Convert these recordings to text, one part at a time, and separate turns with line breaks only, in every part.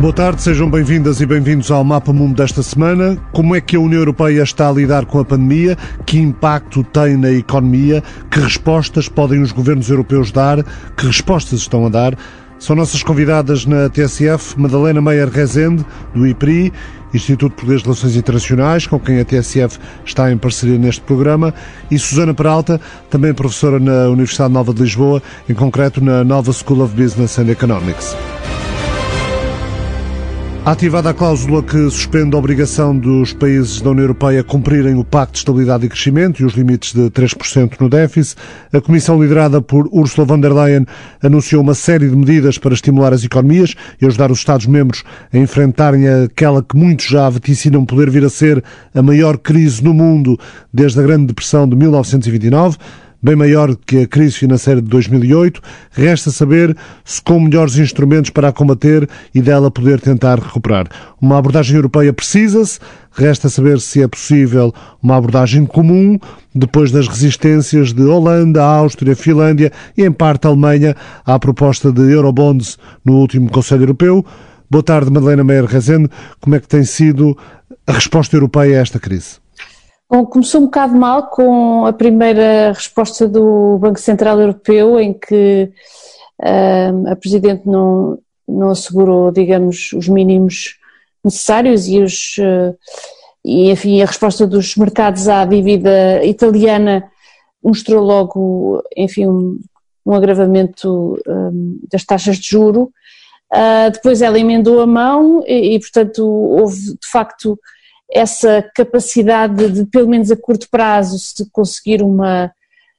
Boa tarde, sejam bem-vindas e bem-vindos ao Mapa Mundo desta semana. Como é que a União Europeia está a lidar com a pandemia? Que impacto tem na economia? Que respostas podem os governos europeus dar? Que respostas estão a dar? São nossas convidadas na TSF Madalena Meyer Rezende, do IPRI, Instituto Português de Relações Internacionais, com quem a TSF está em parceria neste programa, e Susana Peralta, também professora na Universidade Nova de Lisboa, em concreto na Nova School of Business and Economics. Ativada a cláusula que suspende a obrigação dos países da União Europeia cumprirem o Pacto de Estabilidade e Crescimento e os limites de 3% no déficit, a Comissão liderada por Ursula von der Leyen anunciou uma série de medidas para estimular as economias e ajudar os Estados-membros a enfrentarem aquela que muitos já vaticinam poder vir a ser a maior crise no mundo desde a Grande Depressão de 1929 bem maior que a crise financeira de 2008. Resta saber se com melhores instrumentos para a combater e dela poder tentar recuperar. Uma abordagem europeia precisa-se, resta saber se é possível uma abordagem comum depois das resistências de Holanda, Áustria, Finlândia e em parte Alemanha à proposta de Eurobonds no último Conselho Europeu. Boa tarde, Madalena Meyer Rezende. Como é que tem sido a resposta europeia a esta crise?
Começou um bocado mal com a primeira resposta do Banco Central Europeu, em que a Presidente não, não assegurou, digamos, os mínimos necessários e, os, uh, e, enfim, a resposta dos mercados à dívida italiana mostrou logo, enfim, um, um agravamento um, das taxas de juro. Uh, depois ela emendou a mão e, e, portanto, houve de facto essa capacidade de, pelo menos a curto prazo, se conseguir uma,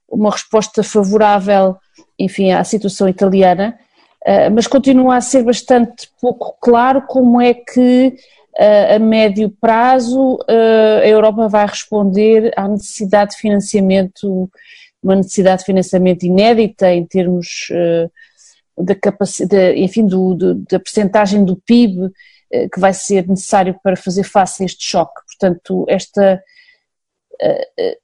uma resposta favorável, enfim, à situação italiana, uh, mas continua a ser bastante pouco claro como é que uh, a médio prazo uh, a Europa vai responder à necessidade de financiamento, uma necessidade de financiamento inédita em termos da capacidade, enfim, do, do, da percentagem do PIB que vai ser necessário para fazer face a este choque. Portanto, esta eh, eh,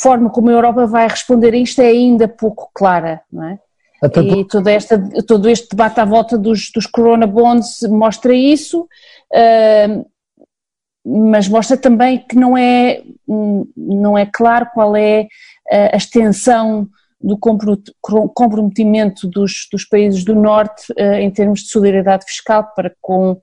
forma como a Europa vai responder a isto é ainda pouco clara, não é? Até e toda esta, todo este debate à volta dos, dos corona bonds mostra isso, mas mostra também que não é, não é claro qual é a extensão do comprometimento dos, dos países do Norte em termos de solidariedade fiscal para com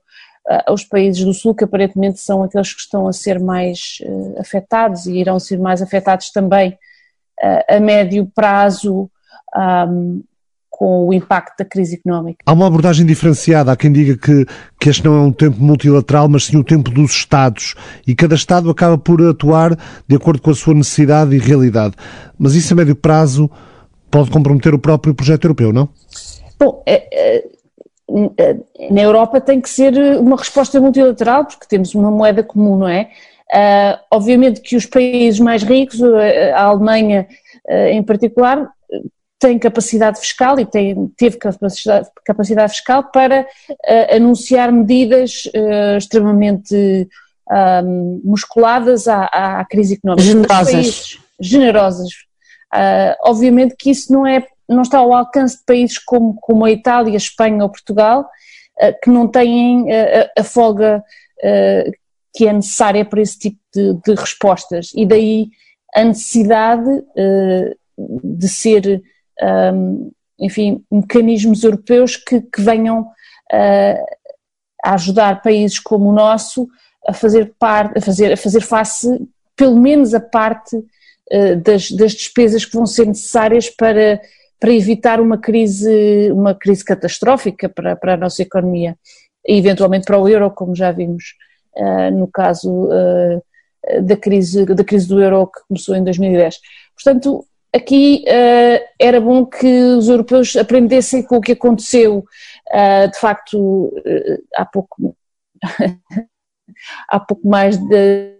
aos países do Sul, que aparentemente são aqueles que estão a ser mais uh, afetados e irão ser mais afetados também uh, a médio prazo um, com o impacto da crise económica.
Há uma abordagem diferenciada. Há quem diga que, que este não é um tempo multilateral, mas sim o tempo dos Estados. E cada Estado acaba por atuar de acordo com a sua necessidade e realidade. Mas isso a médio prazo pode comprometer o próprio projeto europeu, não?
Bom, é, é na Europa tem que ser uma resposta multilateral, porque temos uma moeda comum, não é? Uh, obviamente que os países mais ricos, a Alemanha uh, em particular, tem capacidade fiscal e tem, teve capacidade, capacidade fiscal para uh, anunciar medidas extremamente musculadas à, à, crise económica.
Generosas.
Generosas. Obviamente que isso não é não está ao alcance de países como, como a Itália, a Espanha ou Portugal, eh, que não têm eh, a, a folga que é necessária para esse tipo de, de respostas. E daí a necessidade de ser, enfim, mecanismos europeus que, que venham a ajudar países como o nosso a fazer, parte, a fazer, a fazer face, pelo menos a parte das, das despesas que vão ser necessárias para para evitar uma crise, uma crise catastrófica para, para a nossa economia e eventualmente para o euro, como já vimos uh, no caso uh, da, crise, da crise do euro que começou em 2010. Portanto, aqui era bom que os europeus aprendessem com o que aconteceu, de facto, há pouco, há pouco mais de,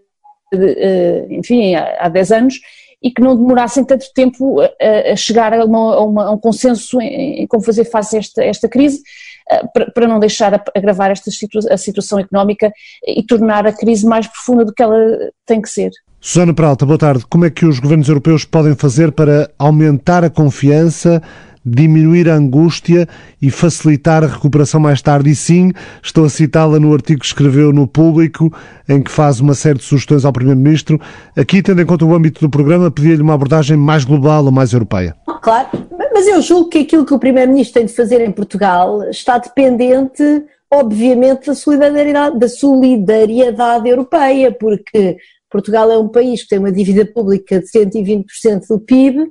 de enfim, há, há 10 anos, e que não demorassem tanto tempo a, a chegar a, uma, a, uma, a, um consenso em, em, como fazer face a esta, esta crise, eh, para, para, não deixar agravar esta situa a situação económica e tornar a crise mais profunda do que ela tem que ser.
Susana Peralta, boa tarde. Como é que os governos europeus podem fazer para aumentar a confiança diminuir a angústia e facilitar a recuperação mais tarde. E sim, estou a citá-la no artigo que escreveu no Público, em que faz uma série de sugestões ao Primeiro-Ministro. Aqui, tendo em conta o âmbito do programa, pedia-lhe uma abordagem mais global ou mais europeia.
Claro, mas eu julgo que aquilo que o Primeiro-Ministro tem de fazer em Portugal está dependente, obviamente, da solidariedade, da solidariedade europeia, porque Portugal é um país que tem uma dívida pública de 120% do PIB,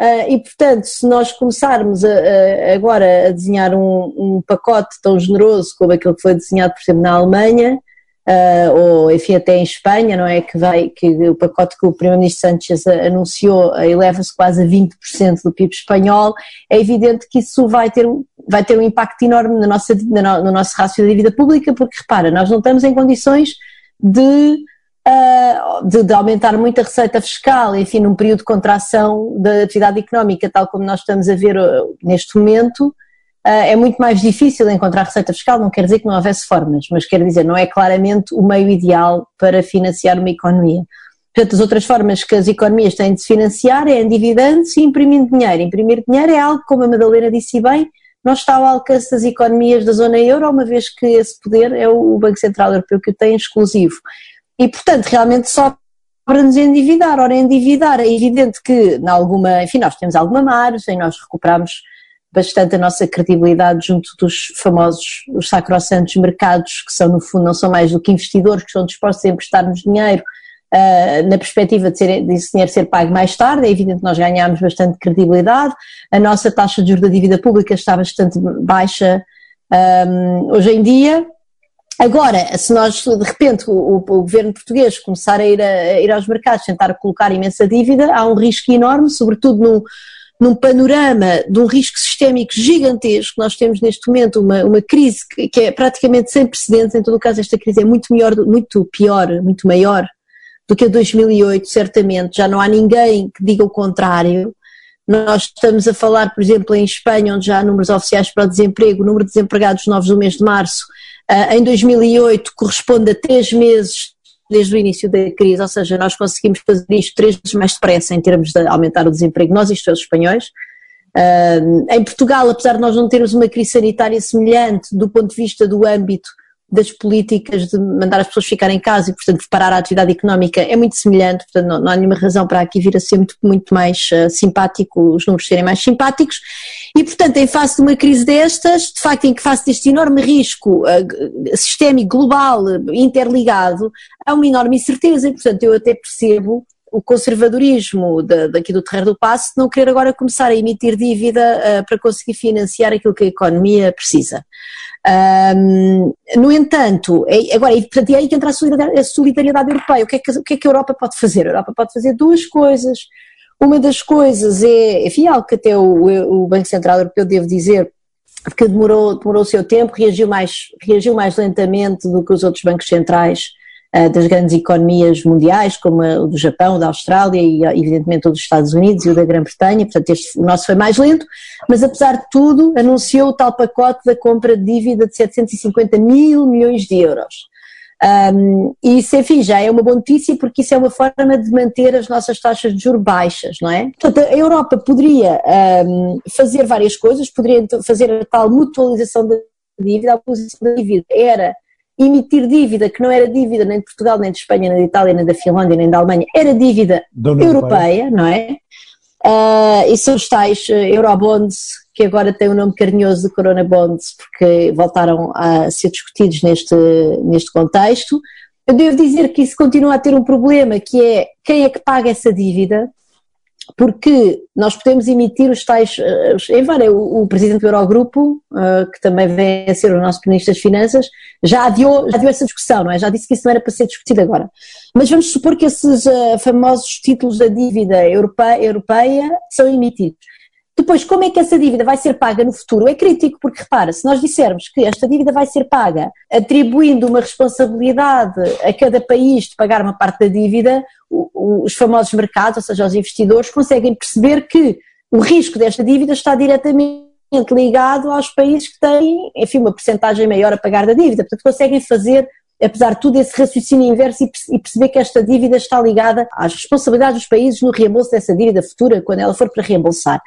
Uh, e, portanto, se nós começarmos a, a, agora a desenhar um, um, pacote tão generoso como aquele que foi desenhado, por exemplo, na Alemanha, uh, ou enfim até em Espanha, não é? Que, vai, que o pacote que o Primeiro-Ministro Sánchez anunciou uh, eleva-se quase a 20% do PIB espanhol, é evidente que isso vai ter, vai ter um impacto enorme na nossa, na, no nosso rácio da dívida pública, porque repara, nós não estamos em condições de de, de, aumentar muito a receita fiscal, enfim, num período de contração da atividade económica, tal como nós estamos a ver uh, neste momento, uh, é muito mais difícil encontrar receita fiscal, não quer dizer que não houvesse formas, mas quer dizer, não é claramente o meio ideal para financiar uma economia. Portanto, as outras formas que as economias têm de se financiar é endividando-se e imprimindo dinheiro. Imprimir dinheiro é algo, como a Madalena disse bem, não está ao alcance das economias da zona euro, uma vez que esse poder é o Banco Central Europeu que o tem exclusivo. E, portanto, realmente só para nos endividar. Ora, endividar é evidente que, em alguma, enfim, nós temos alguma margem, nós recuperamos bastante a nossa credibilidade junto dos famosos, os sacrossantos mercados, que são, no fundo, não são mais do que investidores que estão dispostos a emprestar-nos dinheiro uh, na perspectiva de, ser, desse dinheiro ser pago mais tarde. É evidente que nós ganhámos bastante credibilidade. A nossa taxa de juros da dívida pública está bastante baixa um, hoje em dia. Agora, se nós de repente o, o, governo português começar a ir, a, a ir, aos mercados, tentar colocar imensa dívida, há um risco enorme, sobretudo num, num panorama de um risco sistémico gigantesco. Nós temos neste momento uma, uma crise que, que, é praticamente sem precedentes, em todo o caso esta crise é muito, melhor, muito pior, muito maior do que a 2008, certamente. Já não há ninguém que diga o contrário. Nós estamos a falar, por exemplo, em Espanha, onde já há números oficiais para o desemprego, o número de desempregados novos do mês de março em 2008 corresponde a três meses desde o início da crise, ou seja, nós conseguimos fazer isto três vezes mais depressa em termos de aumentar o desemprego, nós isto é os espanhóis. Uh, em Portugal, apesar de nós não termos uma crise sanitária semelhante do ponto de vista do âmbito das políticas de mandar as pessoas ficarem em casa e, portanto, parar a atividade económica é muito semelhante, portanto, não, não há nenhuma razão para aqui vir a ser muito, muito mais uh, simpático, os números serem mais simpáticos. E, portanto, em face de uma crise destas, de facto, em que face deste enorme risco uh, sistémico, global, interligado, há uma enorme incerteza e, portanto, eu até percebo o conservadorismo da, daqui do Terreiro do Passo de não querer agora começar a emitir dívida uh, para conseguir financiar aquilo que a economia precisa. Um, no entanto, é, agora, e, portanto, é aí que entra a solidariedade, a solidariedade europeia. O que, é que, o que, é que a Europa pode fazer? A Europa pode fazer duas coisas. Uma das coisas é, enfim, algo que até o, o Banco Central Europeu deve dizer, que demorou, demorou o seu tempo, reagiu mais, reagiu mais lentamente do que os outros bancos centrais das grandes economias mundiais, como o do Japão, da Austrália e evidentemente o dos Estados Unidos e o da Grã-Bretanha, portanto este, o nosso foi mais lento, mas apesar de tudo anunciou o tal pacote da compra de dívida de 750 mil milhões de euros. Um, isso, enfim, já é uma boa notícia porque isso é uma forma de manter as nossas taxas de juros baixas, não é? Portanto, a Europa poderia um, fazer várias coisas, poderia fazer a tal mutualização da dívida, a posição da dívida era emitir dívida que não era dívida nem de Portugal, nem de Espanha, nem de Itália, nem da Finlândia, nem da Alemanha, era dívida europeia, não é? Uh, e são os tais uh, Eurobonds, que agora têm o um nome carinhoso de Corona Bonds, porque voltaram a ser discutidos neste, neste contexto. Eu devo dizer que isso continua a ter um problema, que é quem é que paga essa dívida, porque nós podemos emitir os tais, embora eh, o, o presidente do Eurogrupo, uh, que também vem a ser o nosso ministro das Finanças, já adiou, já adiou essa discussão, não é? Já disse que isso não era para ser discutido agora. Mas vamos supor que esses uh, famosos títulos da dívida europeia, europeia são emitidos. Depois, como é que essa dívida vai ser paga no futuro? É crítico, porque repara, se nós dissermos que esta dívida vai ser paga atribuindo uma responsabilidade a cada país de pagar uma parte da dívida, os famosos mercados, ou seja, os investidores, conseguem perceber que o risco desta dívida está diretamente ligado aos países que têm, enfim, uma porcentagem maior a pagar da dívida. Portanto, conseguem fazer apesar de tudo, esse raciocínio inverso e perceber que esta dívida está ligada às responsabilidades dos países no reembolso dessa dívida futura, quando ela for para reembolsar.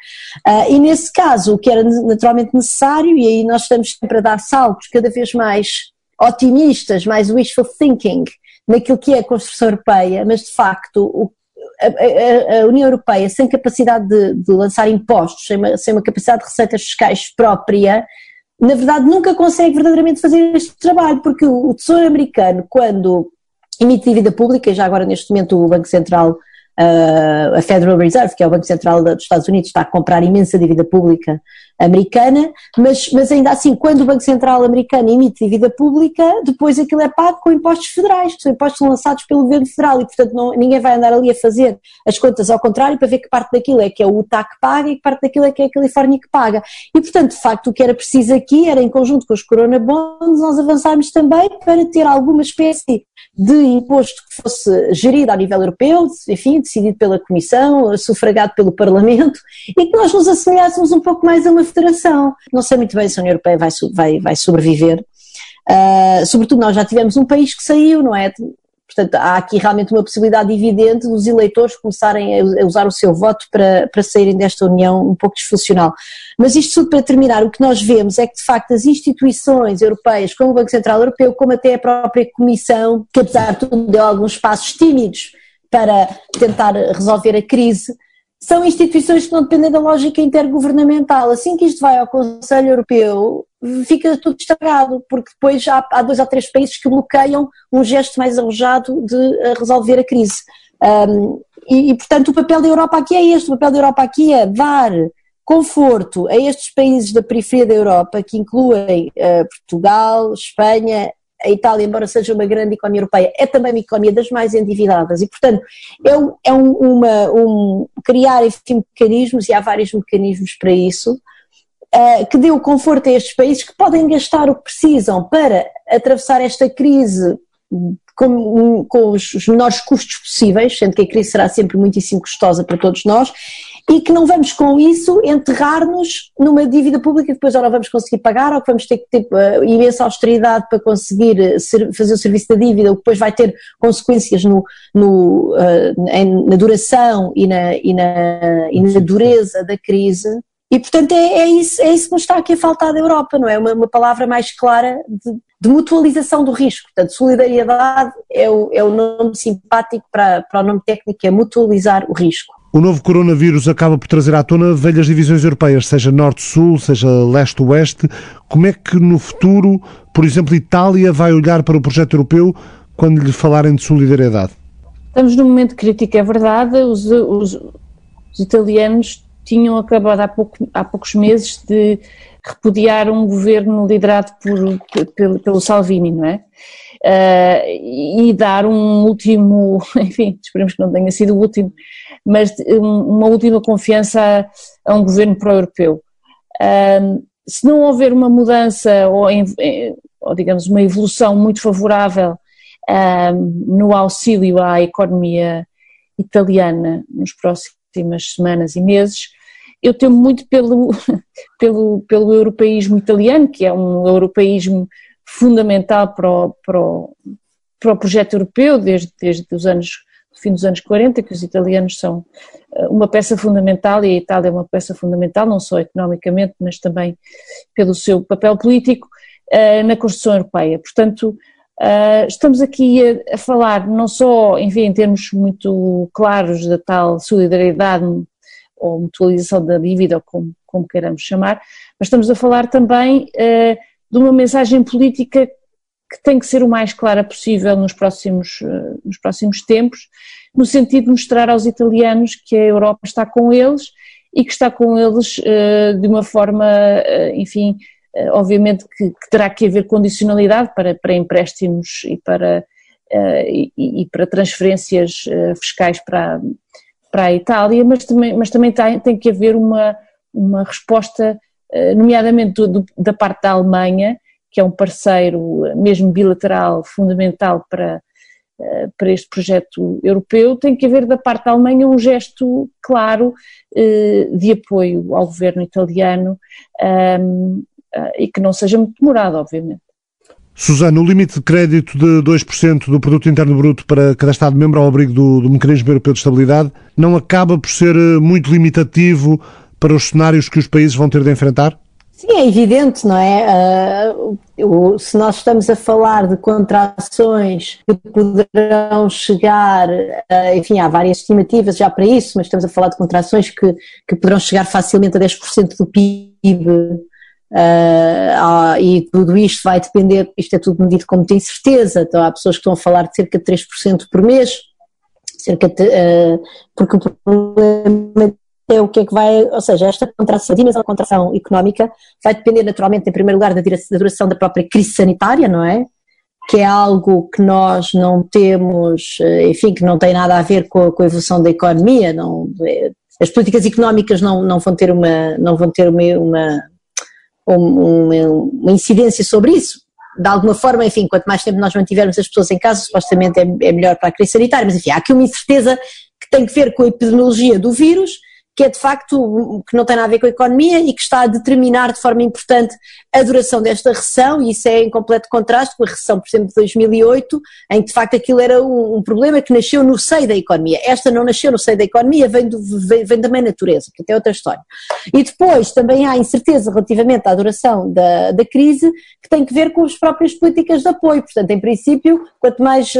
Uh, e nesse caso, o que era naturalmente necessário, e aí nós estamos sempre a dar saltos cada vez mais otimistas, mais wishful thinking, naquilo que é a construção europeia, mas de facto a, União Europeia, sem capacidade de, de lançar impostos, sem uma, sem uma, capacidade de receitas fiscais própria, na verdade nunca consegue verdadeiramente fazer este trabalho, porque o, Tesouro Americano, quando emite dívida pública, já agora neste momento o Banco Central Uh, a Federal Reserve, que é o Banco Central dos Estados Unidos, está a comprar imensa dívida pública americana, mas, mas ainda assim, quando o Banco Central americano emite dívida pública, depois aquilo é pago com impostos federais, que são impostos lançados pelo governo federal e, portanto, não, ninguém vai andar ali a fazer as contas ao contrário para ver que parte daquilo é que é o Utah que paga e que parte daquilo é que é a Califórnia que paga. E, portanto, de facto, o que era preciso aqui era, em conjunto com os Corona Bonds, nós avançarmos também para ter alguma espécie de imposto que fosse gerido a nível europeu, enfim, decidido pela Comissão, sufragado pelo Parlamento, e que nós nos assemelhássemos um pouco mais a uma federação. Não sei muito bem se a União Europeia vai, vai, vai sobreviver. Uh, sobretudo, nós já tivemos um país que saiu, não é? Portanto, há aqui realmente uma possibilidade evidente dos eleitores começarem a usar o seu voto para, para saírem desta união um pouco disfuncional. Mas isto tudo para terminar, o que nós vemos é que, de facto, as instituições europeias, como o Banco Central Europeu, como até a própria Comissão, que apesar de tudo deu alguns passos tímidos para tentar resolver a crise, são instituições que não dependem da lógica intergovernamental. Assim que isto vai ao Conselho Europeu, fica tudo estragado, porque depois há, há dois ou três países que bloqueiam um gesto mais arrojado de uh, resolver a crise. Um, e, e, portanto, o papel da Europa aqui é este: o papel da Europa aqui é dar conforto a estes países da periferia da Europa, que incluem uh, Portugal, Espanha, a Itália, embora seja uma grande economia europeia, é também uma economia das mais endividadas e, portanto, é, um, é um, uma, um criar, enfim, mecanismos, e há vários mecanismos para isso, uh, que dê o conforto a estes países que podem gastar o que precisam para atravessar esta crise com, com os, menores custos possíveis, sendo que a crise será sempre muitíssimo custosa para todos nós, e que não vamos com isso enterrar-nos numa dívida pública que depois não vamos conseguir pagar ou que vamos ter que ter uh, imensa austeridade para conseguir eh, ser, fazer o serviço da dívida, o que depois vai ter consequências no, no, uh, em, na duração e na, e, na, e na dureza da crise. E, portanto, é, é, isso, é isso que nos está aqui a faltar da Europa, não é? Uma, uma palavra mais clara de, de, mutualização do risco. Portanto, solidariedade é o, é o nome simpático para, para o nome técnico, é mutualizar o risco.
O novo coronavírus acaba por trazer à tona velhas divisões europeias, seja norte-sul, seja leste-oeste. Como é que no futuro, por exemplo, Itália vai olhar para o projeto europeu quando lhe falarem de solidariedade?
Estamos num momento crítico, é verdade. Os, os, os italianos tinham acabado há, pouco, há, poucos meses de repudiar um governo liderado por, pelo, pelo Salvini, não é? Uh, e dar um último, enfim, esperemos que não tenha sido o último, mas uma última confiança a, a um governo pró-europeu. Um, se não houver uma mudança ou, ou, digamos, uma evolução muito favorável um, no auxílio à economia italiana nos próximas semanas e meses, eu temo muito pelo, pelo, pelo europeísmo italiano, que é um europeísmo fundamental para o, para o, para o projeto europeu desde, desde os anos fim dos anos 40, que os italianos são eh, uma peça fundamental e a Itália é uma peça fundamental, não só economicamente, mas também pelo seu papel político eh, na construção europeia. Portanto, eh, estamos aqui a, falar não só, enfim, em termos muito claros da tal solidariedade ou mutualização da dívida, como, como queiramos chamar, mas estamos a falar também de uma mensagem política que tem que ser o mais clara possível nos próximos, eh, nos próximos tempos, no sentido de mostrar aos italianos que a Europa está com eles e que está com eles uh, de uma forma, uh, enfim, obviamente que, que, terá que haver condicionalidade para, para empréstimos e para, e, e, para transferências fiscais para, para a Itália, mas também, mas também tem, tem que haver uma, uma resposta, nomeadamente do, do, da parte da Alemanha, que é um parceiro mesmo bilateral fundamental para, eh, para este projeto europeu, tem que haver da parte da Alemanha um gesto claro eh, de apoio ao governo italiano ehm, eh, e que não seja muito demorado, obviamente.
Susana, o limite de crédito de 2% do produto interno bruto para cada Estado-membro ao abrigo do, do Mecanismo Europeu de Estabilidade não acaba por ser eh, muito limitativo para os cenários que os países vão ter de enfrentar?
Sim, é evidente, não é? Uh, se nós estamos a falar de contrações que poderão chegar, uh, enfim, há várias estimativas já para isso, mas estamos a falar de contrações que, que poderão chegar facilmente a 10% do PIB, uh, ah, e tudo isto vai depender, isto é tudo medido como tem certeza, então há pessoas que estão a falar de cerca de 3% por mês, cerca de, porque o problema é o que é que vai, ou seja, esta contração, a dimensão da contração económica vai depender naturalmente, em primeiro lugar, da duração da própria crise sanitária, não é? Que é algo que nós não temos, eh, enfim, que não tem nada a ver com a, com a evolução da economia, não, é, as políticas económicas não, não vão ter uma, não vão ter uma, uma, uma, uma incidência sobre isso, de alguma forma, enfim, quanto mais tempo nós mantivermos as pessoas em casa, supostamente é, é melhor para a crise sanitária, mas enfim, há aqui uma incerteza que tem que ver com a epidemiologia do vírus que é de facto que não tem nada a ver com a economia e que está a determinar de forma importante a duração desta recessão, e isso é em completo contraste com a recessão, por exemplo, de 2008, em que de facto aquilo era um, um problema que nasceu no seio da economia. Esta não nasceu no seio da economia, vem, do, vem, vem da mãe natureza, portanto é outra história. E depois também há incerteza relativamente à duração da, da crise, que tem que ver com as próprias políticas de apoio. Portanto, em princípio, quanto mais uh,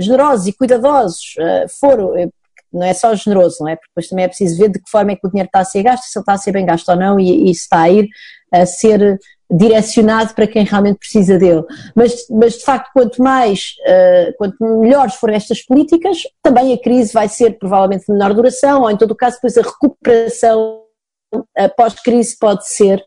generosos e cuidadosos uh, for não é só generoso, não é? Porque depois também é preciso ver de que forma é que o dinheiro está a ser gasto, se ele está a ser bem gasto ou não e, e se está a ir a ser direcionado para quem realmente precisa dele. Mas, mas de facto, quanto mais, uh, quanto melhores forem estas políticas, também a crise vai ser provavelmente de menor duração, ou em todo o caso, depois a recuperação pós-crise pode ser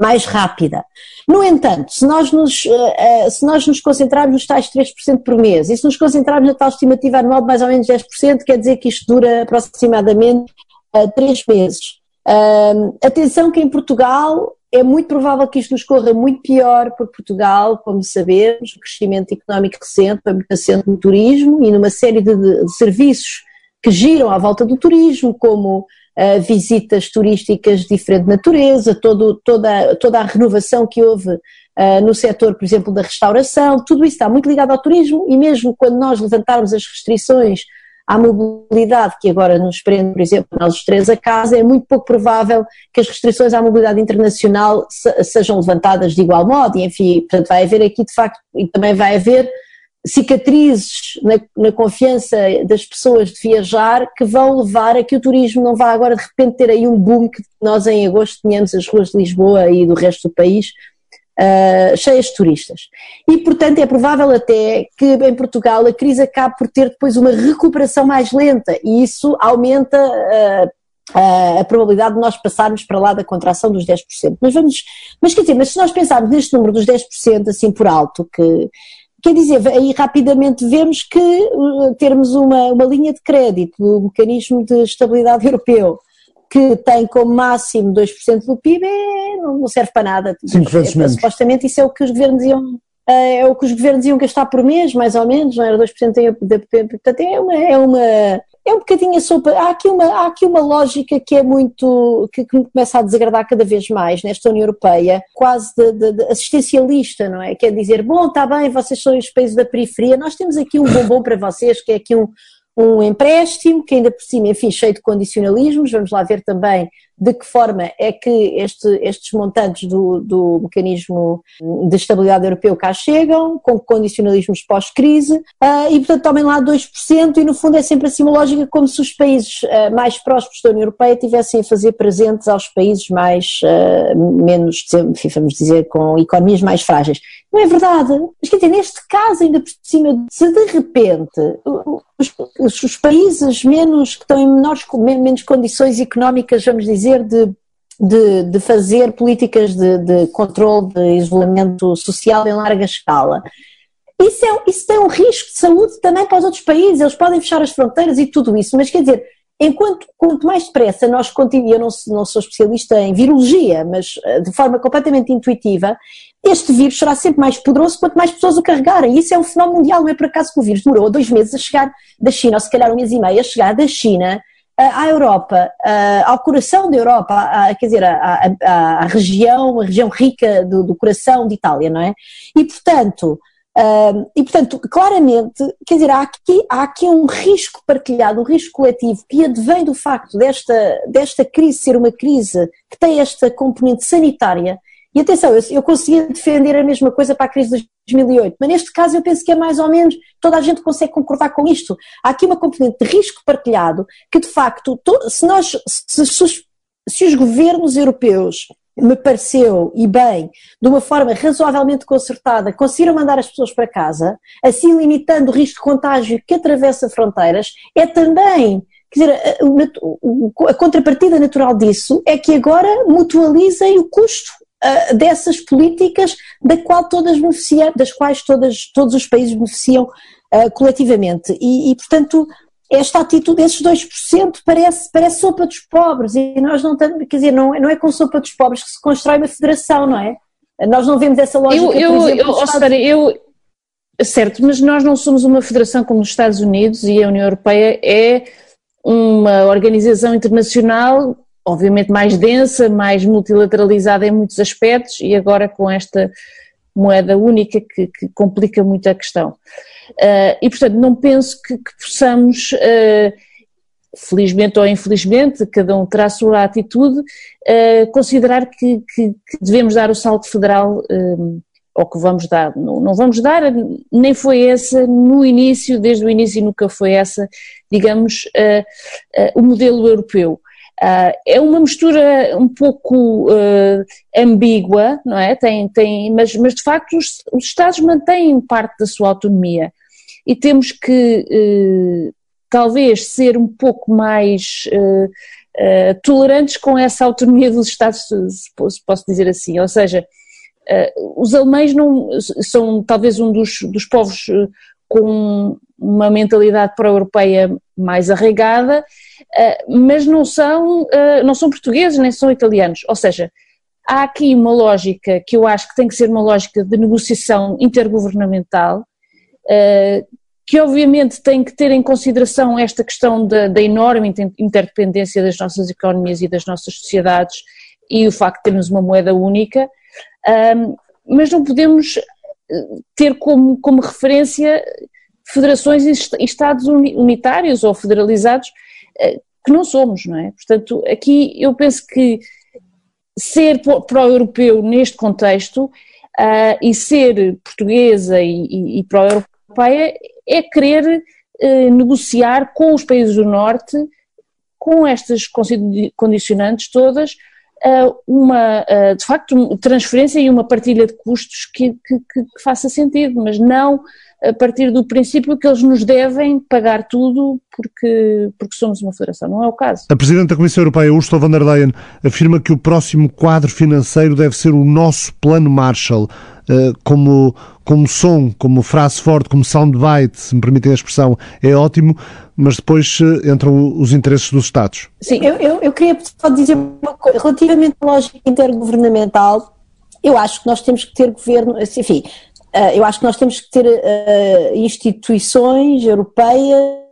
mais rápida. No entanto, se nós nos, uh, se nós nos concentrarmos nos tais 3% por mês e se nos concentrarmos na tal estimativa anual de mais ou menos 10%, quer dizer que isto dura aproximadamente uh, 3 meses. Uh, atenção que em Portugal é muito provável que isto nos corra muito pior, porque Portugal, como sabemos, o crescimento económico recente foi muito assente no turismo e numa série de, de serviços que giram à volta do turismo, como visitas turísticas de diferente natureza, todo, toda, toda a renovação que houve uh, no setor, por exemplo, da restauração, tudo isso está muito ligado ao turismo e mesmo quando nós levantarmos as restrições à mobilidade que agora nos prende, por exemplo, nós os três a casa, é muito pouco provável que as restrições à mobilidade internacional se, sejam levantadas de igual modo, e enfim, portanto vai haver aqui de facto, e também vai haver cicatrizes na, na, confiança das pessoas de viajar que vão levar a que o turismo não vá agora de repente ter aí um boom que nós em agosto tínhamos as ruas de Lisboa e do resto do país uh, cheias de turistas. E portanto é provável até que em Portugal a crise acabe por ter depois uma recuperação mais lenta e isso aumenta uh, a probabilidade de nós passarmos para lá da contração dos 10%. Mas vamos, mas quer dizer, mas se nós pensarmos neste número dos 10% assim por alto, que Quer dizer, aí rapidamente vemos que uh, termos uma, uma linha de crédito do mecanismo de estabilidade europeu que tem como máximo 2% do PIB é, não serve para nada.
Cinco vezes
é,
menos.
Supostamente isso é o que os governos iam é, é o que os governos iam gastar por mês, mais ou menos, não era 2% da PIB, portanto é uma, é uma, é um bocadinho a sopa. Há aqui uma, há aqui uma lógica que é muito, que, que me começa a desagradar cada vez mais nesta União Europeia, quase de, de, de assistencialista, não é? Quer dizer, bom, está bem, vocês são os países da periferia, nós temos aqui um bombom para vocês, que é aqui um, um empréstimo, que ainda por cima, enfim, cheio de condicionalismos, vamos lá ver também de que forma é que este, estes montantes do, do, mecanismo de estabilidade europeu cá chegam, com condicionalismos pós-crise, uh, e portanto tomem lá 2%, e no fundo é sempre assim uma lógica como se os países uh, mais prósperos da União Europeia tivessem a fazer presentes aos países mais, uh, menos, enfim, vamos dizer, com economias mais frágeis. Não é verdade. Mas quer dizer, neste caso, ainda por cima, se de repente os, os países menos, que estão em menores, menos condições económicas, vamos dizer, de, de, de fazer políticas de, de controle de isolamento social em larga escala. Isso, é, isso tem um risco de saúde também para os outros países, eles podem fechar as fronteiras e tudo isso, mas quer dizer, enquanto quanto mais depressa nós continuamos, eu não, não sou especialista em virologia, mas eh, de forma completamente intuitiva, este vírus será sempre mais poderoso quanto mais pessoas o carregarem. Isso é um fenómeno mundial, não é por acaso que o vírus demorou dois meses a chegar da China, ou se calhar um mês e meio a chegar da China à Europa, ao coração da Europa, quer dizer, à, região, a região rica do, do, coração de Itália, não é? E portanto, e portanto, claramente, quer dizer, há aqui, há aqui um risco partilhado, um risco coletivo que advém do facto desta, desta crise ser uma crise que tem esta componente sanitária e atenção, eu, eu conseguia defender a mesma coisa para a crise de 2008, mas neste caso eu penso que é mais ou menos, toda a gente consegue concordar com isto. Há aqui uma componente de risco partilhado que de facto, se nós, se, se, se os governos europeus me pareceu, e bem, de uma forma razoavelmente concertada, conseguiram mandar as pessoas para casa, assim limitando o risco de contágio que atravessa fronteiras, é também, quer dizer, a, contrapartida natural disso é que agora mutualizem o custo dessas políticas da qual todas beneficiam, das quais todas, todos os países beneficiam uh, coletivamente. E, e, portanto, esta atitude, esses 2% parece, parece sopa dos pobres e nós não estamos, quer dizer, não, não é com sopa dos pobres que se constrói uma federação, não é? Nós não vemos essa lógica,
eu, eu,
por exemplo,
eu, Estados... eu, certo, mas nós não somos uma federação como os Estados Unidos e a União Europeia é uma organização internacional obviamente mais densa, mais multilateralizada em muitos aspectos e agora com esta moeda única que, que complica muito a questão. Uh, e portanto não penso que, que possamos, uh, felizmente ou infelizmente, cada um terá a sua atitude, uh, considerar que, que, que, devemos dar o salto federal ou que vamos dar. Não, não, vamos dar, nem foi essa no início, desde o início nunca foi essa, digamos, o modelo europeu. Uh, é uma mistura um pouco uh, ambígua, não é? Tem, tem, mas, mas de facto os, os, Estados mantêm parte da sua autonomia e temos que uh, talvez ser um pouco mais tolerantes com essa autonomia dos Estados, se posso dizer assim, ou seja, os alemães não, são talvez um dos, dos povos com uma mentalidade pró-europeia mais arraigada, mas não são, eh, não são portugueses nem são italianos. Ou seja, há aqui uma lógica que eu acho que tem que ser uma lógica de negociação intergovernamental, eh, que obviamente tem que ter em consideração esta questão da, da enorme interdependência das nossas economias e das nossas sociedades e o facto de termos uma moeda única, mas não podemos ter como, como referência federações e Estados unitários ou federalizados que não somos, não é? Portanto, aqui eu penso que ser pró-europeu neste contexto uh, e ser portuguesa e, e, e pró-europeia é querer uh, negociar com os países do Norte, com estas condicionantes todas, uma, de facto, transferência e uma partilha de custos que, que, que faça sentido, mas não a partir do princípio que eles nos devem pagar tudo porque, porque somos uma federação. Não é o caso.
A Presidente da Comissão Europeia, Ursula von der Leyen, afirma que o próximo quadro financeiro deve ser o nosso plano Marshall, como, como som, como frase forte, como soundbite, se me permitem a expressão, é ótimo, mas depois eh, entram os interesses dos Estados.
Sim, eu, eu, eu queria só dizer uma coisa, relativamente à lógica intergovernamental, eu acho que nós temos que ter governo, enfim, ah, eu acho que nós temos que ter instituições europeias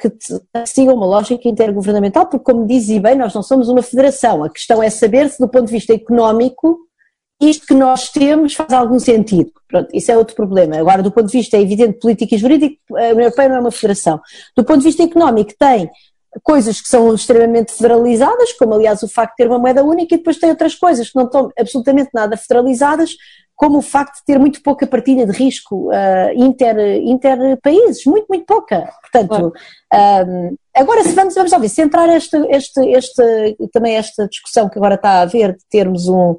que, que sigam uma lógica intergovernamental, porque, como dizia bem, nós não somos uma federação. A questão é saber se, do ponto de vista económico, isto que nós temos faz algum sentido. Pronto, isso é outro problema. Agora, do ponto de vista, é evidente, político e jurídico, a União Europeia não é uma federação. Do ponto de vista económico, tem coisas que são extremamente federalizadas, como aliás o facto de ter uma moeda única, e depois tem outras coisas que não estão absolutamente nada federalizadas, como o facto de ter muito pouca partilha de risco uh, inter, inter países, muito, muito pouca. Portanto, um, agora se vamos, vamos ver, centrar este, este, este, também esta discussão que agora está a haver de termos um,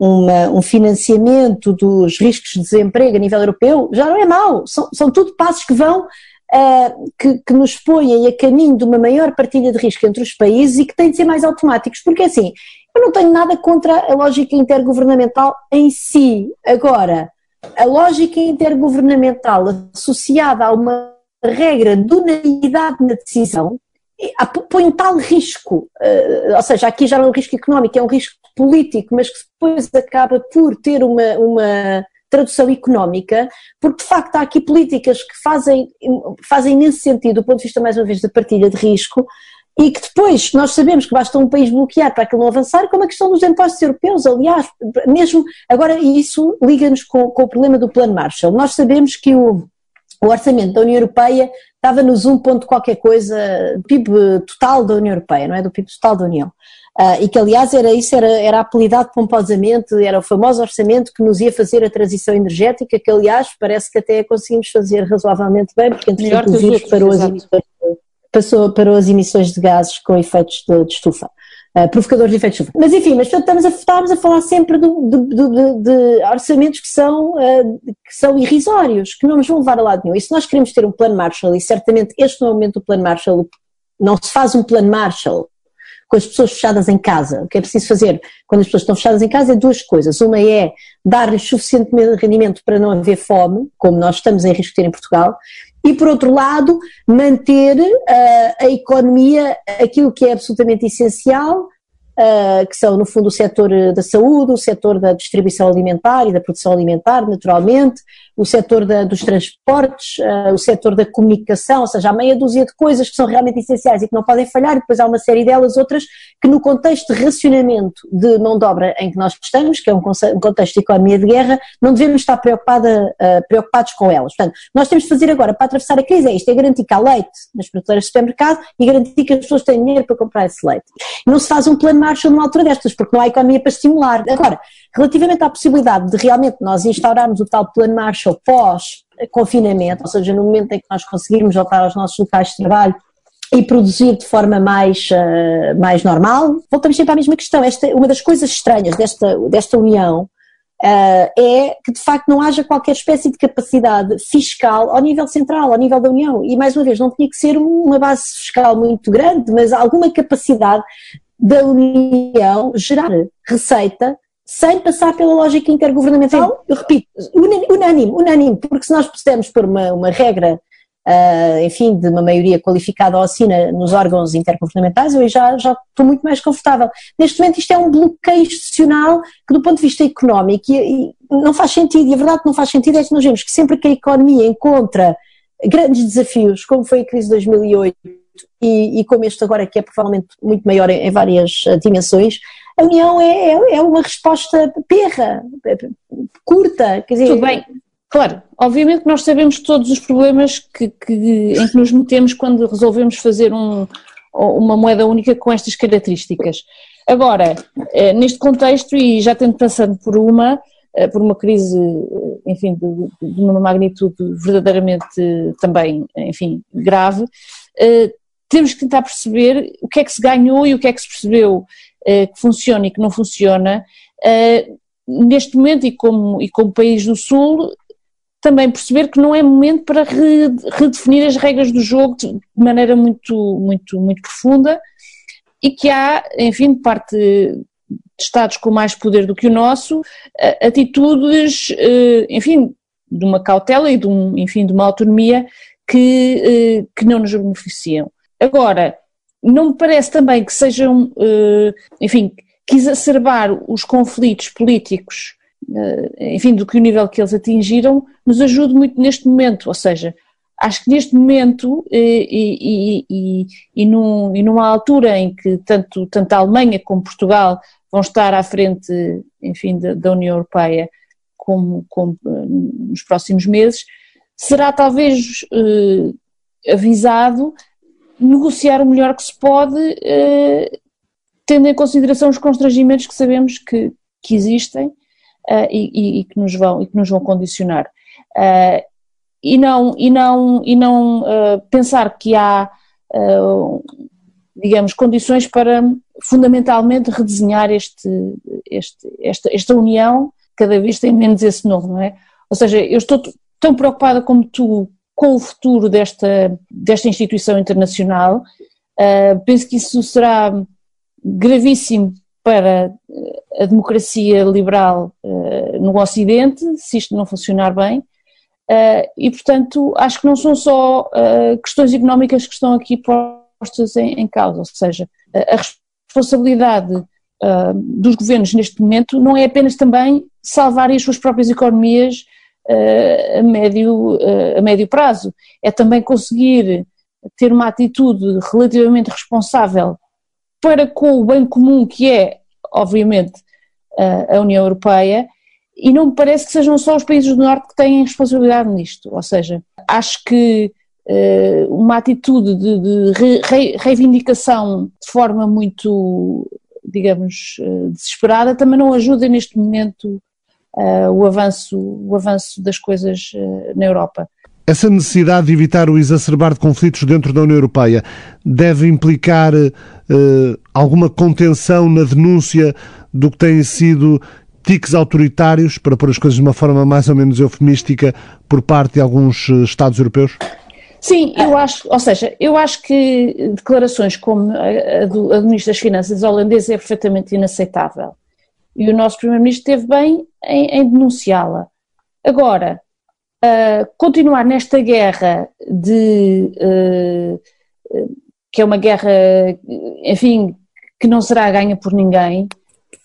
uma, um financiamento dos riscos de desemprego a nível europeu, já não é mau, são, são tudo passos que vão Uh, que, que, nos põem a caminho de uma maior partilha de risco entre os países e que têm de ser mais automáticos, porque assim, eu não tenho nada contra a lógica intergovernamental em si. Agora, a lógica intergovernamental associada a uma regra de unanimidade na decisão põe um tal risco, eh, ou seja, aqui já não é um risco económico, é um risco político, mas que depois acaba por ter uma, uma tradução económica, porque de facto há aqui políticas que fazem, fazem nesse sentido, do ponto de vista mais uma vez da partilha de risco, e que depois nós sabemos que basta um país bloquear para aquilo não avançar, como a questão dos impostos europeus, aliás, mesmo agora isso liga-nos com, com, o problema do plano Marshall. Nós sabemos que o, o orçamento da União Europeia estava nos 1 ponto qualquer coisa, PIB total da União Europeia, não é do PIB total da União. Uh, e que aliás era isso, era, era apelidado pomposamente, era o famoso orçamento que nos ia fazer a transição energética, que aliás parece que até conseguimos fazer razoavelmente bem, porque entretanto o vírus parou as, emissões, passou, parou as emissões de gases com efeitos de, de estufa. Uh, provocadores de efeitos de estufa. Mas enfim, mas estamos a, estamos a falar sempre do, de, de, de, orçamentos que são, uh, que são irrisórios, que não nos vão levar a lado nenhum. E se nós queremos ter um plano Marshall, e certamente este não é o momento do plano Marshall, não se faz um plano Marshall com as pessoas fechadas em casa. O que é preciso fazer quando as pessoas estão fechadas em casa é duas coisas. Uma é dar-lhes suficiente rendimento para não haver fome, como nós estamos em risco de ter em Portugal, e por outro lado, manter uh, a economia aquilo que é absolutamente essencial, uh, que são, no fundo, o setor da saúde, o setor da distribuição alimentar e da produção alimentar, naturalmente, o setor da, dos transportes, uh, o setor da comunicação, ou seja, há meia dúzia de coisas que são realmente essenciais e que não podem falhar, e depois há uma série delas outras que no contexto de racionamento de mão de obra em que nós estamos, que é um, um contexto de economia de guerra, não devemos estar preocupada, uh, preocupados com elas. Portanto, nós temos de fazer agora para atravessar a crise é isto, é garantir que há leite nas prateleiras do supermercado e garantir que as pessoas têm dinheiro para comprar esse leite. Não se faz um plano Marshall numa altura destas, porque não há economia para estimular. Agora, relativamente à possibilidade de realmente nós instaurarmos o tal plano Marshall pós-confinamento, ou seja, no momento em que nós conseguirmos voltar aos nossos locais de trabalho e produzir de forma mais, uh, mais normal, voltamos sempre à mesma questão. Esta, uma das coisas estranhas desta, desta união Uh, é que de facto não haja qualquer espécie de capacidade fiscal ao nível central, ao nível da União. E mais uma vez, não tinha que ser uma base fiscal muito grande, mas alguma capacidade da União gerar receita sem passar pela lógica intergovernamental, Sim. eu repito, unânime, unânime, porque se nós pudermos pôr uma, uma regra, uh, enfim, de uma maioria qualificada ou assina nos órgãos intergovernamentais, eu já, já estou muito mais confortável. Neste momento isto é um bloqueio institucional que do ponto de vista económico e, e não faz sentido, e a verdade que não faz sentido é que nós vemos que sempre que a economia encontra grandes desafios, como foi a crise de 2008, e, e como este agora que é provavelmente muito maior em, em várias uh, dimensões, a União é, é, é, uma resposta perra, curta, quer dizer...
Tudo bem, claro, obviamente nós sabemos todos os problemas que, que, em que nos metemos quando resolvemos fazer um, uma moeda única com estas características. Agora, eh, neste contexto, e já tendo passado por uma, eh, por uma crise, enfim, de, de, uma magnitude verdadeiramente também, enfim, grave, temos que tentar perceber o que é que se ganhou e o que é que se percebeu que funciona e que não funciona. Uh, neste momento, e como, e como país do Sul, também perceber que não é momento para redefinir as regras do jogo de maneira muito, muito, muito profunda e que há, enfim, de parte de Estados com mais poder do que o nosso, atitudes, eh, enfim, de uma cautela e de, um, enfim, de uma autonomia que, que não nos beneficiam. Agora, não me parece também que sejam, eh, enfim, que exacerbar os conflitos políticos, eh, enfim, do que o nível que eles atingiram, nos ajude muito neste momento, ou seja, acho que neste momento eh, e, e, e, e, num, e numa altura em que tanto, tanto a Alemanha como Portugal vão estar à frente, enfim, da, da União Europeia como, como, nos próximos meses, será talvez avisado negociar o melhor que se pode, uh, tendo em consideração os constrangimentos que sabemos que, que existem uh, e, e, que nos vão, e que nos vão condicionar. Uh, e não, e não, e não pensar que há, digamos, condições para fundamentalmente redesenhar este, este, esta, esta união, cada vez tem menos esse nome, não é? Ou seja, eu estou tão preocupada como tu com o futuro desta, desta instituição internacional. Uh, penso que isso será gravíssimo para a democracia liberal uh, no Ocidente, se isto não funcionar bem. Uh, e, portanto, acho que não são só questões económicas que estão aqui postas em, em causa, ou seja, a responsabilidade dos governos neste momento não é apenas também salvarem as suas próprias economias a médio, a médio prazo. É também conseguir ter uma atitude relativamente responsável para com o bem comum que é, obviamente, a União Europeia, e não me parece que sejam só os países do Norte que têm responsabilidade nisto, ou seja, acho que uma atitude de, de re, reivindicação de forma muito, digamos, desesperada também não ajuda neste momento uh, o, avanço, o avanço das coisas na Europa.
Essa necessidade de evitar o exacerbar de conflitos dentro da União Europeia deve implicar alguma contenção na denúncia do que têm sido tiques autoritários, para pôr as coisas de uma forma mais ou menos eufemística, por parte de alguns Estados europeus?
Sim, eu acho, ou seja, eu acho que declarações como a do, a do Ministro das Finanças holandês é perfeitamente inaceitável. E o nosso Primeiro-Ministro esteve bem em, em denunciá-la. Agora, uh, continuar nesta guerra de. Uh, que é uma guerra, enfim, que não será ganha por ninguém,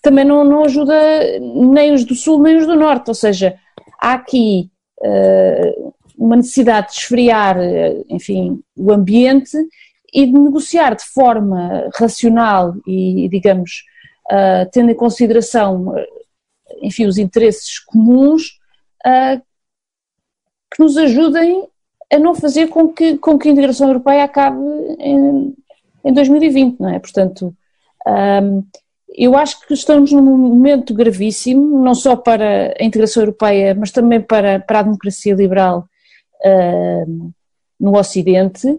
também não, não ajuda nem os do Sul nem os do Norte, ou seja, há aqui uh, uma necessidade de esfriar, enfim, o ambiente e de negociar de forma racional e, digamos, uh, tendo em consideração, enfim, os interesses comuns, uh, que nos ajudem a não fazer com que, com que a integração europeia acabe em, em 2020, não é? Portanto, um, eu acho que estamos num momento gravíssimo, não só para a integração europeia, mas também para, para a democracia liberal no Ocidente.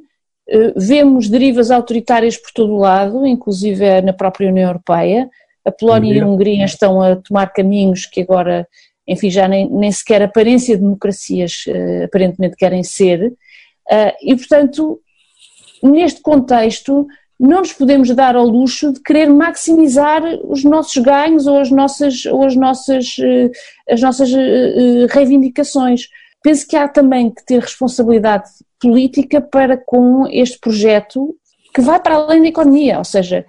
Uh, vemos derivas autoritárias por todo o lado, inclusive na própria União Europeia. A Polónia e a Hungria estão a tomar caminhos que agora, enfim, já nem, nem sequer aparência de democracias uh, aparentemente querem ser. e, portanto, neste contexto, não nos podemos dar ao luxo de querer maximizar os nossos ganhos ou as nossas, ou as nossas, eh, as nossas eh, eh, reivindicações. Penso que há também que ter responsabilidade política para com este projeto que vai para além da economia, ou seja,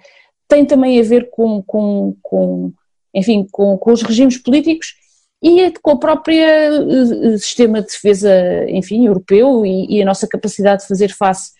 tem também a ver com, com, com enfim, com, com os regimes políticos e com o próprio sistema de defesa, enfim, europeu e, e a nossa capacidade de fazer face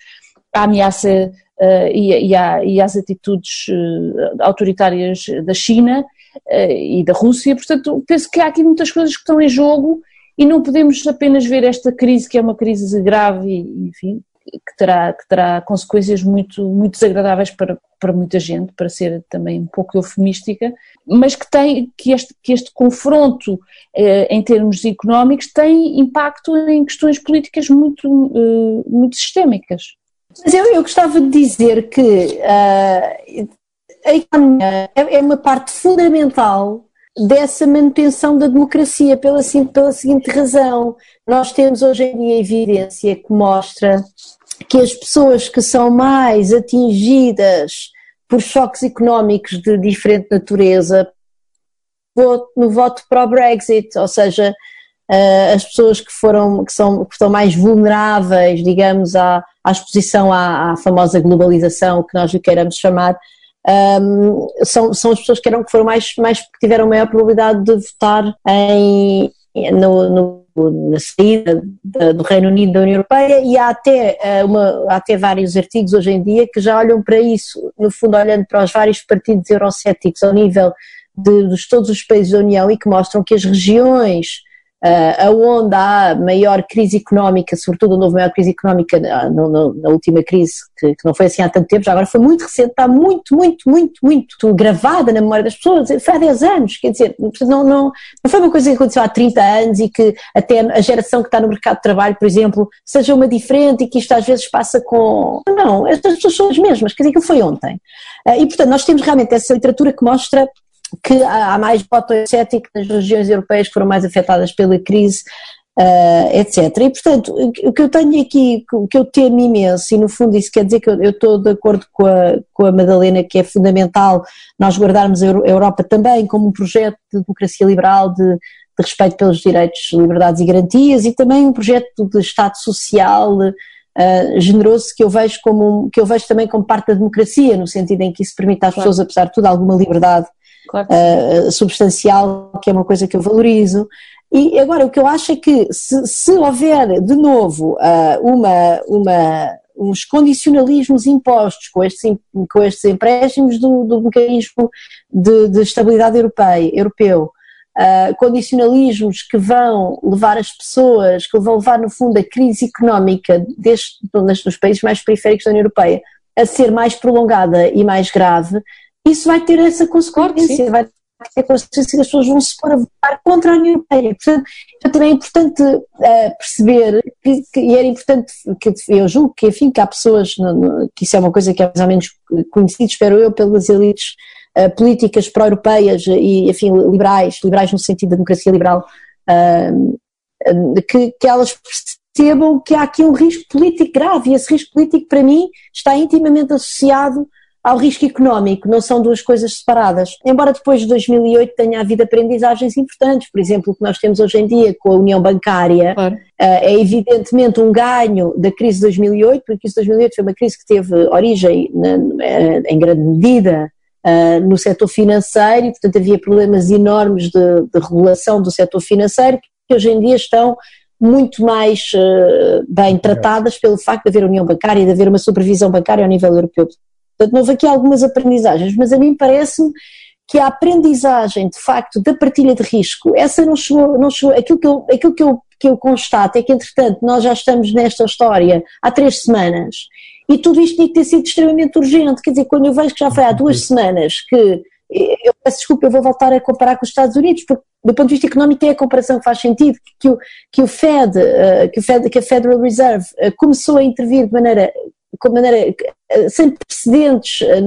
à ameaça uh, e, e, à, e, às atitudes uh, autoritárias da China uh, e da Rússia. Portanto, penso que há aqui muitas coisas que estão em jogo e não podemos apenas ver esta crise, que é uma crise grave e, enfim, que terá, que terá consequências muito, muito desagradáveis para, para muita gente, para ser também um pouco eufemística, mas que tem que este, que este confronto eh, em termos económicos tem impacto em questões políticas muito, eh, muito sistémicas.
Mas eu, eu gostava de dizer que uh, a economia é, é uma parte fundamental dessa manutenção da democracia pela, pela seguinte razão. Nós temos hoje em dia evidência que mostra que as pessoas que são mais atingidas por choques económicos de diferente natureza no voto para o Brexit, ou seja, uh, as pessoas que foram que são que estão mais vulneráveis, digamos, à, à exposição à, à famosa globalização que nós lhe queiramos chamar, um, são, são as pessoas que, eram, que foram mais, mais que tiveram maior probabilidade de votar em, no, no, na saída do Reino Unido da União Europeia e há até, uma, há até vários artigos hoje em dia que já olham para isso, no fundo olhando para os vários partidos eurocéticos ao nível de, de todos os países da União e que mostram que as regiões uh, aonde há maior crise económica, sobretudo onde houve maior crise económica na, na, na última crise, que, que, não foi assim há tanto tempo, já agora foi muito recente, está muito, muito, muito, muito gravada na memória das pessoas, foi há 10 anos, quer dizer, não, não, não foi uma coisa que aconteceu há 30 anos e que até a geração que está no mercado de trabalho, por exemplo, seja uma diferente e que isto às vezes passa com. Não, estas pessoas são as mesmas, quer dizer, que foi ontem. Uh, e portanto, nós temos realmente essa literatura que mostra que há mais voto cético nas regiões europeias que foram mais afetadas pela crise, uh, etc. E, portanto, o que eu tenho aqui, o que eu temo imenso, e no fundo isso quer dizer que eu, eu estou de acordo com a, com a Madalena, que é fundamental nós guardarmos a Europa também como um projeto de democracia liberal, de, de respeito pelos direitos, liberdades e garantias, e também um projeto de Estado social, Uh, generoso que eu vejo como que eu vejo também como parte da democracia no sentido em que isso permite às pessoas apesar de tudo alguma liberdade claro uh, substancial, que é uma coisa que eu valorizo. E agora, o que eu acho é que se, se houver de novo uh, uma, uma, os condicionalismos impostos com estes, com estes empréstimos do, do mecanismo de, de, estabilidade europeia, europeu, uh, condicionalismos que vão levar as pessoas, que vão levar no fundo a crise económica deste, dos países mais periféricos da União Europeia a ser mais prolongada e mais grave, isso vai ter essa consequência, vai ter consequência que as pessoas vão se pôr a votar contra a União Europeia. Portanto, também é importante uh, perceber que, que, e era importante, que eu julgo que, enfim, que há pessoas, no, no, que isso é uma coisa que é mais ou menos conhecida, espero eu, pelas elites uh, políticas pró-europeias e, enfim, liberais, liberais no sentido da democracia liberal, uh, que, que elas percebam que há aqui um risco político grave e esse risco político, para mim, está intimamente associado ao risco económico, não são duas coisas separadas. Embora depois de 2008 tenha havido aprendizagens importantes, por exemplo, o que nós temos hoje em dia com a União Bancária, claro. Eh, é evidentemente um ganho da crise de 2008, porque a crise de 2008 foi uma crise que teve origem, eh, em grande medida, eh, no setor financeiro e, portanto, havia problemas enormes de, de regulação do setor financeiro que hoje em dia estão muito mais bem tratadas pelo facto de haver união bancária e de haver uma supervisão bancária ao nível europeu. Portanto, houve aqui algumas aprendizagens, mas a mim parece-me que a aprendizagem, de facto, da partilha de risco, essa não chegou, não chegou aquilo, que eu, aquilo que, eu, que eu constato é que, entretanto, nós já estamos nesta história há três semanas e tudo isto tinha que ter sido extremamente urgente, quer dizer, quando eu vejo que já foi há duas semanas que, eu peço desculpa, eu vou voltar a comparar com os Estados Unidos, porque do ponto de vista económico é a comparação que faz sentido, que o, que o Fed, uh, que, o Fed que a Federal Reserve uh, começou a intervir de maneira com maneira eh, sem precedentes eh,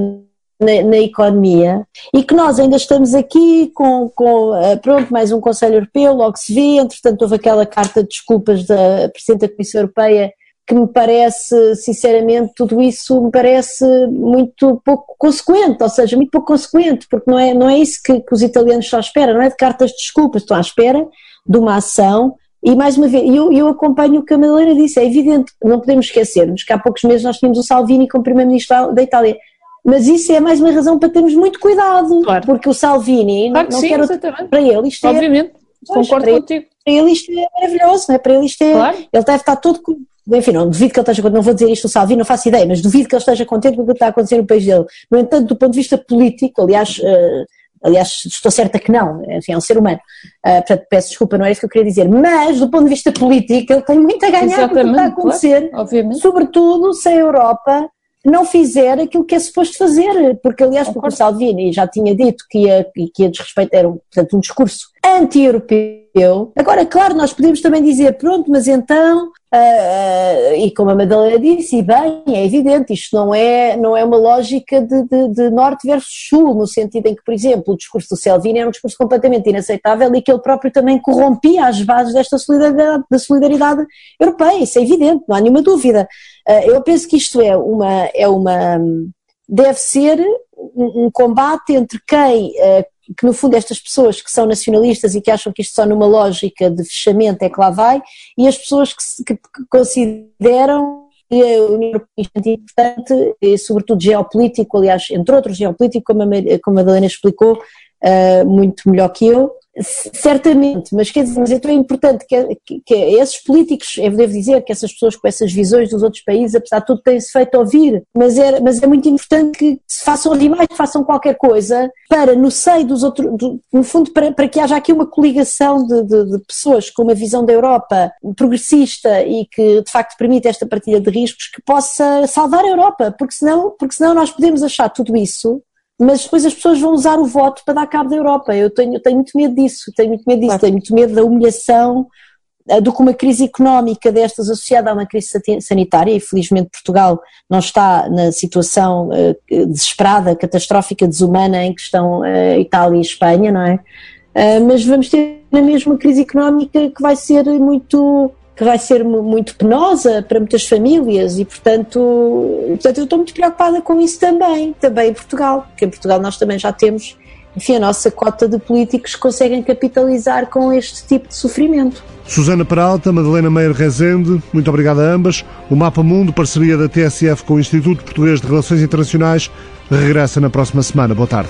na, na, economia e que nós ainda estamos aqui com, com, eh, pronto, mais um Conselho Europeu, logo se vê, entretanto houve aquela carta de desculpas da Presidente da Comissão Europeia que me parece, sinceramente, tudo isso me parece muito pouco consequente, ou seja, muito pouco consequente, porque não é, não é isso que, que os italianos estão à espera, não é de cartas de desculpas, estão à espera de uma ação e mais uma vez, eu, eu acompanho o que a Madalena disse, é evidente, não podemos esquecermos que há poucos meses nós tínhamos o Salvini como Primeiro-Ministro da Itália, mas isso é mais uma razão para termos muito cuidado, claro. porque o Salvini
claro não,
não
sim,
quer
exatamente.
para ele isto
é, Obviamente, pois, concordo
para
contigo.
para ele isto é maravilhoso, não é? para ele isto é, claro. ele deve estar todo enfim, não duvido que ele esteja contente, não vou dizer isto o Salvini, não faço ideia, mas duvido que ele esteja contente com o que está a acontecer no país dele. No entanto, do ponto de vista político, aliás, uh, Aliás, estou certa que não, enfim, é um ser humano. Uh, portanto, peço desculpa, não é isso que eu queria dizer. Mas, do ponto de vista político, ele tem muito a ganhar com o que está a acontecer. Claro, sobretudo se a Europa não fizer aquilo que é suposto fazer, porque aliás porque o Salvini já tinha dito que ia, que ia desrespeitar, era um, portanto, um discurso anti-europeu. Agora, claro, nós podemos também dizer, pronto, mas então, uh, uh, e como a Madalena disse, e bem, é evidente, isto não é, não é uma lógica de, de, de, norte versus sul, no sentido em que, por exemplo, o discurso do Salvini era um discurso completamente inaceitável e que ele próprio também corrompia as bases desta solidariedade, da solidariedade europeia, isso é evidente, não há nenhuma dúvida. Uh, eu penso que isto é uma, é uma deve ser um, um combate entre quem uh, que no fundo estas pessoas que são nacionalistas e que acham que isto só numa lógica de fechamento é que lá vai, e as pessoas que, que, que consideram que a União Europeia é importante, e sobretudo geopolítico, aliás, entre outros geopolítico, como a, como a Madalena explicou, uh, muito melhor que eu, Certamente, mas quer dizer, mas é importante que, que, que, esses políticos, eu devo dizer que essas pessoas com essas visões dos outros países, apesar de tudo, têm-se feito ouvir, mas é, mas é muito importante que se façam ouvir mais, que façam qualquer coisa para, no seio dos outros, do, no fundo, para, para que haja aqui uma coligação de, de, de, pessoas com uma visão da Europa progressista e que de facto permite esta partilha de riscos que possa salvar a Europa, porque senão, porque senão nós podemos achar tudo isso mas depois as pessoas vão usar o voto para dar cabo da Europa. Eu tenho, tenho muito medo disso, tenho muito medo disso, claro. tenho muito medo da humilhação eh, do que uma crise económica destas associada a uma crise sanitária, e felizmente Portugal não está na situação uh, desesperada, catastrófica, desumana em que estão uh, Itália e Espanha, não é? Mas vamos ter na mesma crise económica que vai ser muito que vai ser muito penosa para muitas famílias e, portanto, portanto, eu estou muito preocupada com isso também, também em Portugal, porque em Portugal nós também já temos, enfim, a nossa cota de políticos que conseguem capitalizar com este tipo de sofrimento.
Susana Peralta, Madalena Meire Rezende, muito obrigado a ambas. O Mapa Mundo, parceria da TSF com o Instituto Português de Relações Internacionais, regressa na próxima semana. Boa tarde.